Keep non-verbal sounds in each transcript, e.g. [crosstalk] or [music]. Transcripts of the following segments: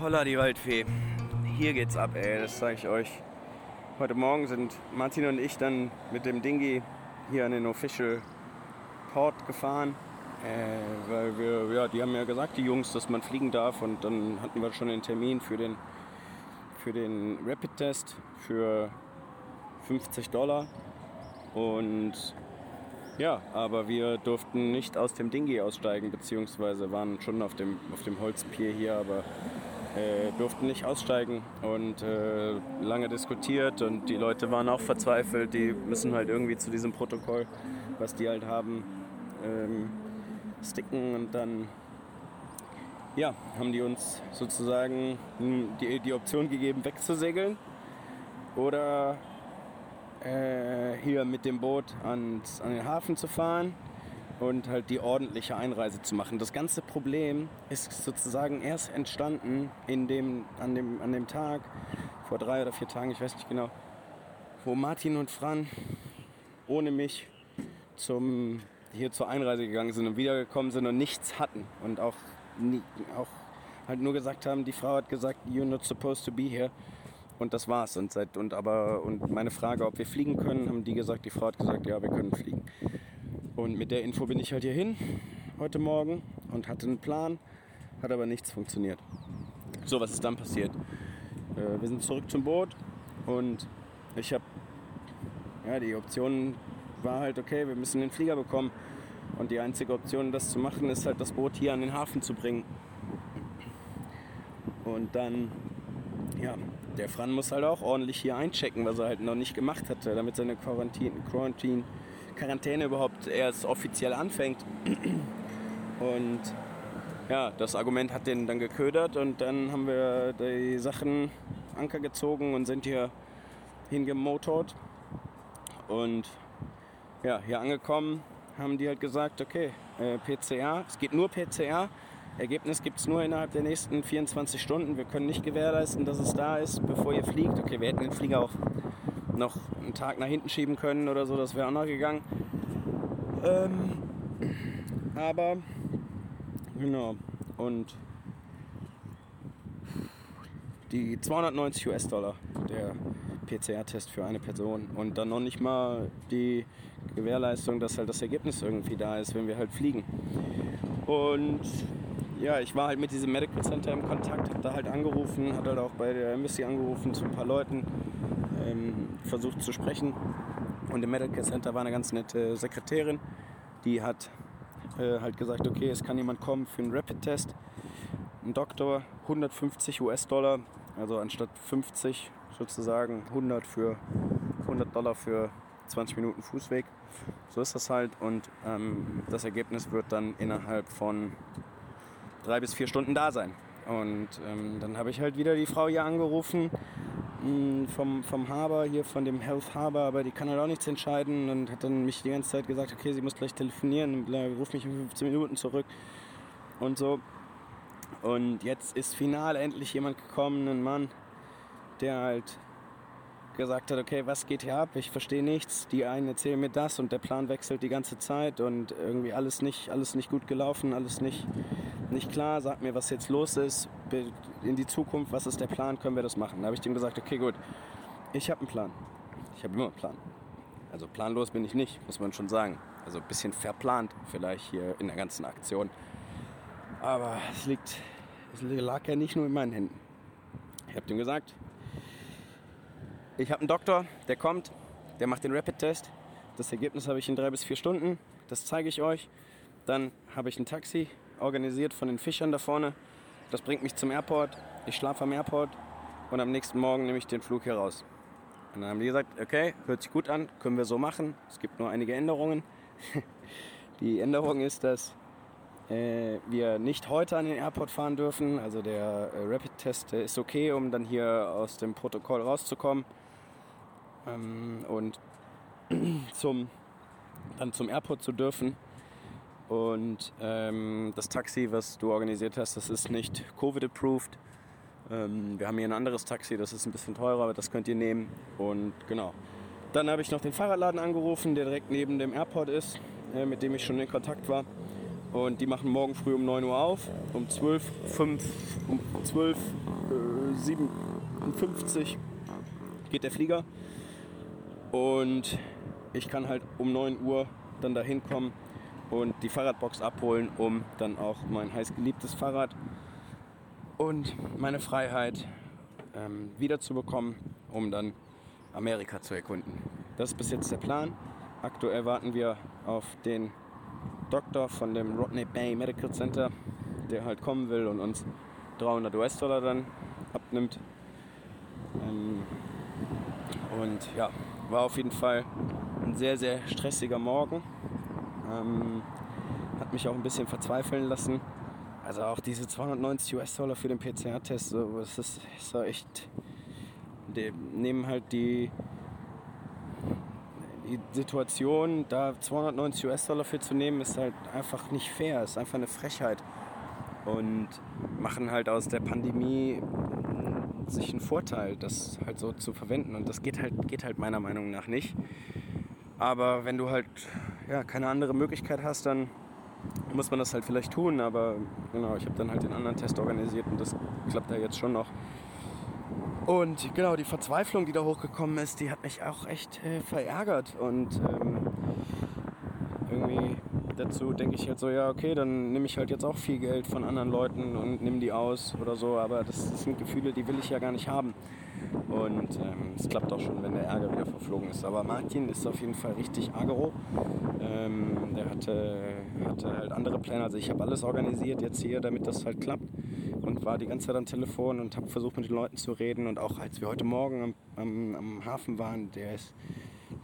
Holla die Waldfee. Hier geht's ab, ey, das zeige ich euch. Heute Morgen sind Martin und ich dann mit dem Dingi hier an den Official Port gefahren. Äh, weil wir, ja, die haben ja gesagt, die Jungs, dass man fliegen darf. Und dann hatten wir schon den Termin für den, für den Rapid-Test für 50 Dollar. Und ja, aber wir durften nicht aus dem Dingi aussteigen, beziehungsweise waren schon auf dem, auf dem Holzpier hier, aber äh, durften nicht aussteigen und äh, lange diskutiert und die Leute waren auch verzweifelt. Die müssen halt irgendwie zu diesem Protokoll, was die halt haben, ähm, sticken und dann ja, haben die uns sozusagen die, die Option gegeben, wegzusegeln oder äh, hier mit dem Boot ans, an den Hafen zu fahren und halt die ordentliche Einreise zu machen. Das ganze Problem ist sozusagen erst entstanden in dem, an, dem, an dem Tag, vor drei oder vier Tagen, ich weiß nicht genau, wo Martin und Fran ohne mich zum, hier zur Einreise gegangen sind und wiedergekommen sind und nichts hatten und auch, nie, auch halt nur gesagt haben, die Frau hat gesagt, you're not supposed to be here. Und das war's. Und, seit, und, aber, und meine Frage, ob wir fliegen können, haben die gesagt, die Frau hat gesagt, ja, wir können fliegen. Und mit der Info bin ich halt hier hin heute Morgen und hatte einen Plan, hat aber nichts funktioniert. So, was ist dann passiert? Äh, wir sind zurück zum Boot und ich habe, ja, die Option war halt, okay, wir müssen den Flieger bekommen. Und die einzige Option, das zu machen, ist halt das Boot hier an den Hafen zu bringen. Und dann, ja, der Fran muss halt auch ordentlich hier einchecken, was er halt noch nicht gemacht hatte, damit seine Quarantäne, Quarantäne Quarantäne überhaupt erst offiziell anfängt. Und ja, das Argument hat den dann geködert und dann haben wir die Sachen Anker gezogen und sind hier hingemotort. Und ja, hier angekommen haben die halt gesagt, okay, äh, PCR, es geht nur PCR. Ergebnis gibt es nur innerhalb der nächsten 24 Stunden. Wir können nicht gewährleisten, dass es da ist, bevor ihr fliegt. Okay, wir hätten den Flieger auch noch einen Tag nach hinten schieben können oder so, das wäre auch noch gegangen. Ähm, aber, genau, und die 290 US-Dollar, der PCR-Test für eine Person und dann noch nicht mal die Gewährleistung, dass halt das Ergebnis irgendwie da ist, wenn wir halt fliegen. Und ja, ich war halt mit diesem Medical Center im Kontakt, habe da halt angerufen, hat halt auch bei der Embassy angerufen zu ein paar Leuten ähm, versucht zu sprechen. Und im Medical Center war eine ganz nette Sekretärin, die hat äh, halt gesagt, okay, es kann jemand kommen für einen Rapid-Test. Ein Doktor, 150 US-Dollar, also anstatt 50 sozusagen 100 für 100 Dollar für 20 Minuten Fußweg. So ist das halt und ähm, das Ergebnis wird dann innerhalb von drei bis vier Stunden da sein. Und ähm, dann habe ich halt wieder die Frau hier angerufen vom, vom Haber hier, von dem Health Haber, aber die kann halt auch nichts entscheiden und hat dann mich die ganze Zeit gesagt, okay, sie muss gleich telefonieren, ruf mich in 15 Minuten zurück und so. Und jetzt ist final endlich jemand gekommen, ein Mann, der halt gesagt hat, okay, was geht hier ab? Ich verstehe nichts. Die einen erzählen mir das und der Plan wechselt die ganze Zeit und irgendwie alles nicht, alles nicht gut gelaufen, alles nicht, nicht klar. Sag mir, was jetzt los ist. In die Zukunft, was ist der Plan? Können wir das machen? Da habe ich dem gesagt, okay, gut. Ich habe einen Plan. Ich habe immer einen Plan. Also planlos bin ich nicht, muss man schon sagen. Also ein bisschen verplant vielleicht hier in der ganzen Aktion. Aber es liegt, es lag ja nicht nur in meinen Händen. Ich habe dem gesagt, ich habe einen Doktor, der kommt, der macht den Rapid-Test. Das Ergebnis habe ich in drei bis vier Stunden. Das zeige ich euch. Dann habe ich ein Taxi organisiert von den Fischern da vorne. Das bringt mich zum Airport. Ich schlafe am Airport und am nächsten Morgen nehme ich den Flug hier raus. Und dann haben die gesagt, okay, hört sich gut an, können wir so machen. Es gibt nur einige Änderungen. [laughs] die Änderung ist, dass äh, wir nicht heute an den Airport fahren dürfen. Also der äh, Rapid-Test ist okay, um dann hier aus dem Protokoll rauszukommen ähm, und [clears throat] zum, dann zum Airport zu dürfen. Und ähm, das Taxi, was du organisiert hast, das ist nicht Covid-approved. Ähm, wir haben hier ein anderes Taxi, das ist ein bisschen teurer, aber das könnt ihr nehmen. Und genau. Dann habe ich noch den Fahrradladen angerufen, der direkt neben dem Airport ist, äh, mit dem ich schon in Kontakt war. Und die machen morgen früh um 9 Uhr auf. Um 12, 5, um 12, äh, 57 geht der Flieger. Und ich kann halt um 9 Uhr dann da hinkommen und die Fahrradbox abholen, um dann auch mein heißgeliebtes Fahrrad und meine Freiheit ähm, wiederzubekommen, um dann Amerika zu erkunden. Das ist bis jetzt der Plan. Aktuell warten wir auf den Doktor von dem Rodney Bay Medical Center, der halt kommen will und uns 300 US-Dollar dann abnimmt. Ähm, und ja, war auf jeden Fall ein sehr, sehr stressiger Morgen. Ähm, hat mich auch ein bisschen verzweifeln lassen. Also auch diese 290 US-Dollar für den PCR-Test, so, das ist, ist echt. Die nehmen halt die, die Situation, da 290 US-Dollar für zu nehmen, ist halt einfach nicht fair, ist einfach eine Frechheit. Und machen halt aus der Pandemie sich einen Vorteil, das halt so zu verwenden. Und das geht halt, geht halt meiner Meinung nach nicht. Aber wenn du halt ja, keine andere Möglichkeit hast, dann muss man das halt vielleicht tun. Aber genau, ich habe dann halt den anderen Test organisiert und das klappt ja jetzt schon noch. Und genau, die Verzweiflung, die da hochgekommen ist, die hat mich auch echt äh, verärgert. Und ähm, irgendwie dazu denke ich halt so, ja, okay, dann nehme ich halt jetzt auch viel Geld von anderen Leuten und nehme die aus oder so. Aber das, das sind Gefühle, die will ich ja gar nicht haben. Und ähm, es klappt auch schon, wenn der Ärger wieder verflogen ist. Aber Martin ist auf jeden Fall richtig agro. Ähm, der hatte, hatte halt andere Pläne. Also ich habe alles organisiert jetzt hier, damit das halt klappt. Und war die ganze Zeit am Telefon und habe versucht mit den Leuten zu reden. Und auch als wir heute Morgen am, am, am Hafen waren, der ist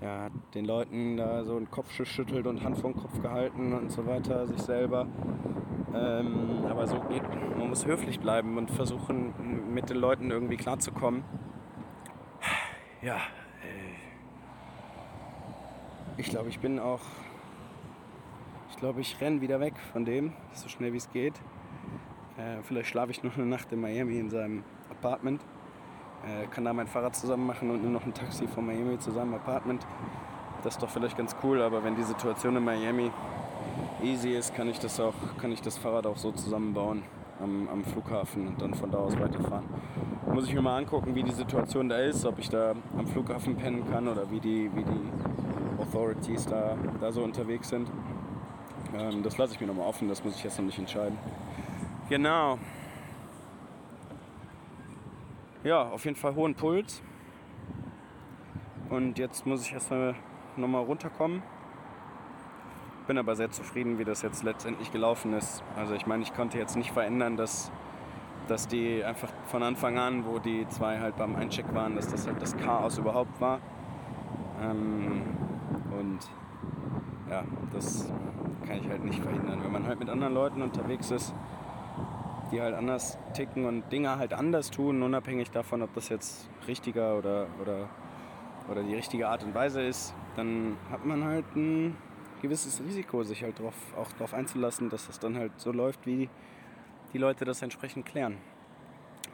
der hat den Leuten da so einen Kopf geschüttelt und Hand den Kopf gehalten und so weiter, sich selber. Ähm, aber so geht, man muss höflich bleiben und versuchen, mit den Leuten irgendwie klarzukommen. Ja, äh, ich glaube, ich bin auch, ich glaube, ich renne wieder weg von dem, so schnell wie es geht. Äh, vielleicht schlafe ich noch eine Nacht in Miami in seinem Apartment. Äh, kann da mein Fahrrad zusammen machen und nur noch ein Taxi von Miami zu seinem Apartment. Das ist doch vielleicht ganz cool, aber wenn die Situation in Miami easy ist, kann ich das, auch, kann ich das Fahrrad auch so zusammenbauen am, am Flughafen und dann von da aus weiterfahren. Muss ich mir mal angucken, wie die Situation da ist, ob ich da am Flughafen pennen kann oder wie die, wie die Authorities da, da so unterwegs sind. Ähm, das lasse ich mir nochmal offen, das muss ich jetzt noch nicht entscheiden. Genau. Ja, auf jeden Fall hohen Puls. Und jetzt muss ich erstmal nochmal runterkommen. Bin aber sehr zufrieden, wie das jetzt letztendlich gelaufen ist. Also ich meine, ich konnte jetzt nicht verändern, dass, dass die einfach von Anfang an, wo die zwei halt beim Eincheck waren, dass das halt das Chaos überhaupt war. Ähm, und ja, das kann ich halt nicht verhindern. Wenn man halt mit anderen Leuten unterwegs ist, die halt anders ticken und Dinge halt anders tun, unabhängig davon, ob das jetzt richtiger oder, oder, oder die richtige Art und Weise ist, dann hat man halt ein gewisses Risiko, sich halt drauf, auch darauf einzulassen, dass das dann halt so läuft, wie die Leute das entsprechend klären.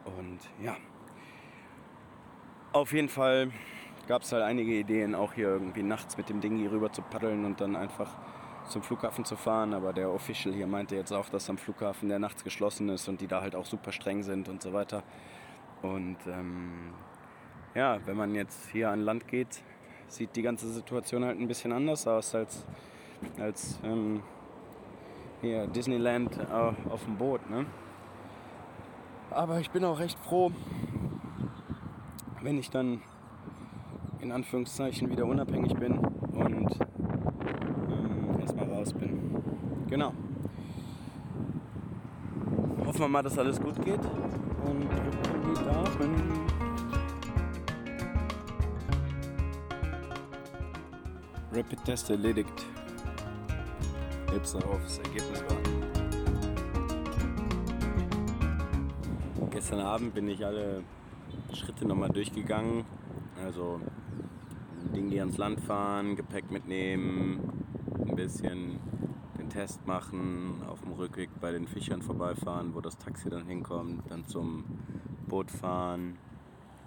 Und ja, auf jeden Fall gab es halt einige Ideen, auch hier irgendwie nachts mit dem Ding hier rüber zu paddeln und dann einfach zum Flughafen zu fahren, aber der Official hier meinte jetzt auch, dass am Flughafen der nachts geschlossen ist und die da halt auch super streng sind und so weiter. Und ähm, ja, wenn man jetzt hier an Land geht, sieht die ganze Situation halt ein bisschen anders aus als, als ähm, hier Disneyland auf dem Boot. Ne? Aber ich bin auch recht froh, wenn ich dann in Anführungszeichen wieder unabhängig bin und raus bin. Genau. Hoffen wir mal, dass alles gut geht und drücken die Daumen. Rapid Test erledigt. Jetzt darauf das Ergebnis warten. Gestern Abend bin ich alle Schritte nochmal durchgegangen. Also Dinge ans Land fahren, Gepäck mitnehmen, ein bisschen den Test machen, auf dem Rückweg bei den Fischern vorbeifahren, wo das Taxi dann hinkommt, dann zum Boot fahren,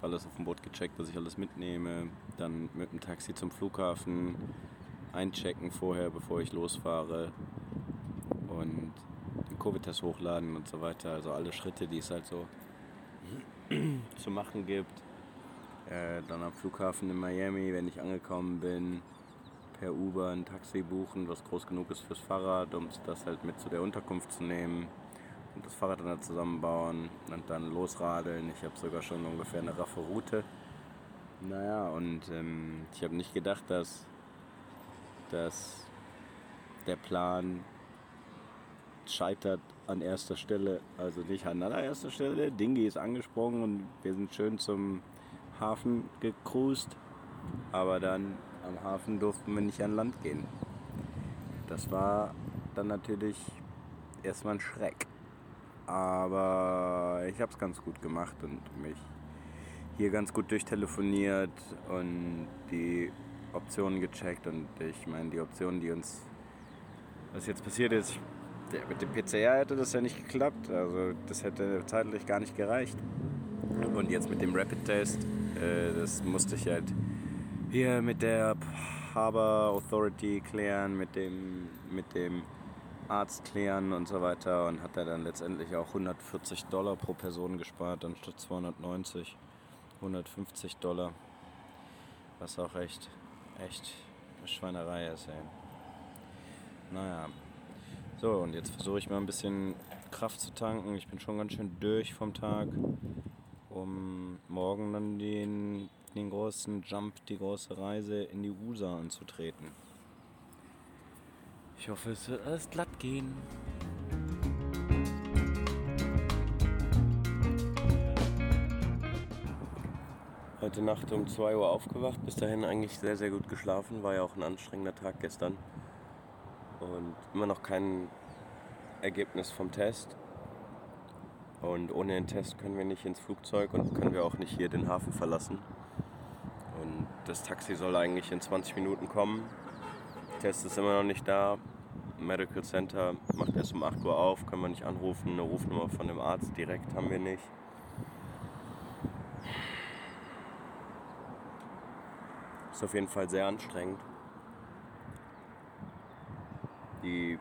alles auf dem Boot gecheckt, dass ich alles mitnehme, dann mit dem Taxi zum Flughafen einchecken vorher, bevor ich losfahre und den Covid-Test hochladen und so weiter. Also alle Schritte, die es halt so [clears throat] zu machen gibt. Äh, dann am Flughafen in Miami, wenn ich angekommen bin, per Uber ein Taxi buchen, was groß genug ist fürs Fahrrad, um das halt mit zu der Unterkunft zu nehmen und das Fahrrad dann zusammenbauen und dann losradeln. Ich habe sogar schon ungefähr eine raffe Route. Naja, und ähm, ich habe nicht gedacht, dass, dass der Plan scheitert an erster Stelle. Also nicht an allererster Stelle. Dingi ist angesprungen und wir sind schön zum Hafen gecruised. Aber dann am Hafen durften wir nicht an Land gehen. Das war dann natürlich erstmal ein Schreck. Aber ich habe es ganz gut gemacht und mich hier ganz gut durchtelefoniert und die Optionen gecheckt. Und ich meine, die Optionen, die uns, was jetzt passiert ist, mit dem PCR hätte das ja nicht geklappt. Also das hätte zeitlich gar nicht gereicht. Und jetzt mit dem Rapid-Test, äh, das musste ich halt hier mit der Harbour Authority klären, mit dem, mit dem Arzt klären und so weiter und hat er dann letztendlich auch 140 Dollar pro Person gespart, anstatt 290, 150 Dollar. Was auch echt, echt eine Schweinerei ist, ey. Naja. So, und jetzt versuche ich mal ein bisschen Kraft zu tanken. Ich bin schon ganz schön durch vom Tag, um morgen dann den den großen Jump, die große Reise in die USA anzutreten. Ich hoffe, es wird alles glatt gehen. Heute Nacht um 2 Uhr aufgewacht, bis dahin eigentlich sehr, sehr gut geschlafen. War ja auch ein anstrengender Tag gestern. Und immer noch kein Ergebnis vom Test. Und ohne den Test können wir nicht ins Flugzeug und können wir auch nicht hier den Hafen verlassen. Und das Taxi soll eigentlich in 20 Minuten kommen. Der Test ist immer noch nicht da. Medical Center macht erst um 8 Uhr auf, können wir nicht anrufen. Eine Rufnummer von dem Arzt direkt haben wir nicht. Ist auf jeden Fall sehr anstrengend. Die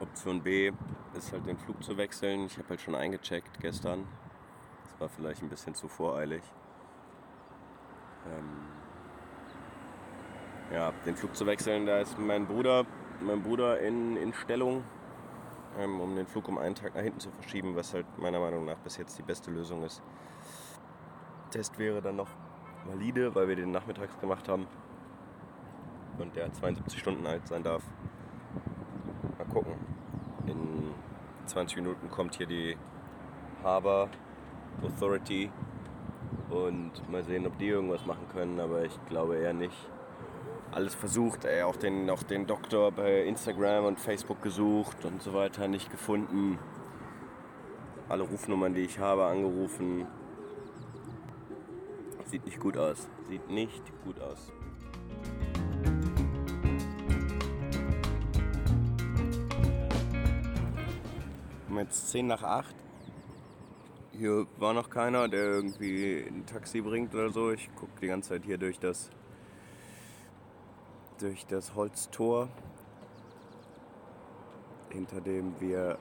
Option B ist halt den Flug zu wechseln. Ich habe halt schon eingecheckt gestern. Das war vielleicht ein bisschen zu voreilig. Ähm, ja, den Flug zu wechseln, da ist mein Bruder, mein Bruder in, in Stellung, ähm, um den Flug um einen Tag nach hinten zu verschieben, was halt meiner Meinung nach bis jetzt die beste Lösung ist. Test wäre dann noch valide, weil wir den nachmittags gemacht haben und der 72 Stunden alt sein darf. Mal gucken. In 20 Minuten kommt hier die Harbour Authority und mal sehen, ob die irgendwas machen können, aber ich glaube eher nicht. Alles versucht, ey, auch den, auch den Doktor bei Instagram und Facebook gesucht und so weiter, nicht gefunden. Alle Rufnummern, die ich habe, angerufen. Sieht nicht gut aus. Sieht nicht gut aus. Um jetzt 10 nach 8 hier war noch keiner, der irgendwie ein Taxi bringt oder so. Ich gucke die ganze Zeit hier durch das, durch das Holztor, hinter dem wir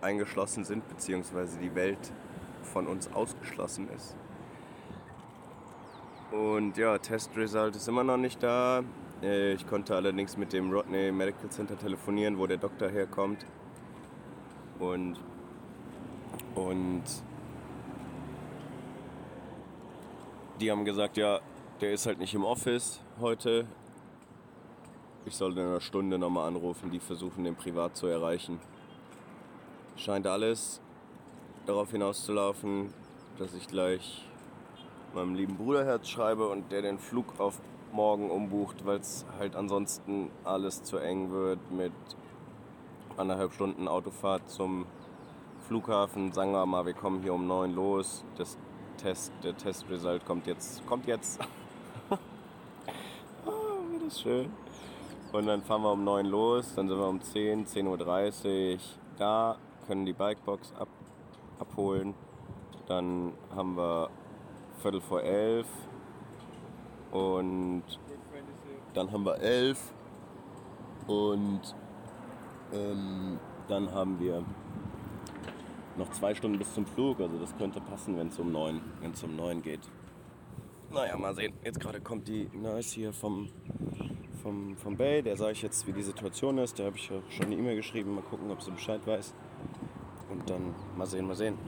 eingeschlossen sind, beziehungsweise die Welt von uns ausgeschlossen ist. Und ja, Testresult ist immer noch nicht da. Äh, ich konnte allerdings mit dem Rodney Medical Center telefonieren, wo der Doktor herkommt. Und, und die haben gesagt, ja, der ist halt nicht im Office heute. Ich soll in einer Stunde nochmal anrufen, die versuchen, den privat zu erreichen. Scheint alles darauf hinauszulaufen, dass ich gleich meinem lieben Bruderherz schreibe und der den Flug auf morgen umbucht, weil es halt ansonsten alles zu eng wird mit anderthalb Stunden Autofahrt zum Flughafen. Sagen wir mal, wir kommen hier um neun los. Das Test, der Testresult kommt jetzt. Kommt jetzt. oh, [laughs] wie das schön. Und dann fahren wir um 9 los, dann sind wir um 10, 10.30 Uhr da, können die Bikebox ab, abholen. Dann haben wir Viertel vor elf und dann haben wir elf und ähm, Dann haben wir noch zwei Stunden bis zum Flug, also das könnte passen, wenn es um neun, wenn es um neun geht. Naja, mal sehen. Jetzt gerade kommt die Nurse hier vom, vom, vom Bay. Der sage ich jetzt, wie die Situation ist. Da habe ich ja schon eine E-Mail geschrieben. Mal gucken, ob sie Bescheid weiß. Und dann mal sehen, mal sehen.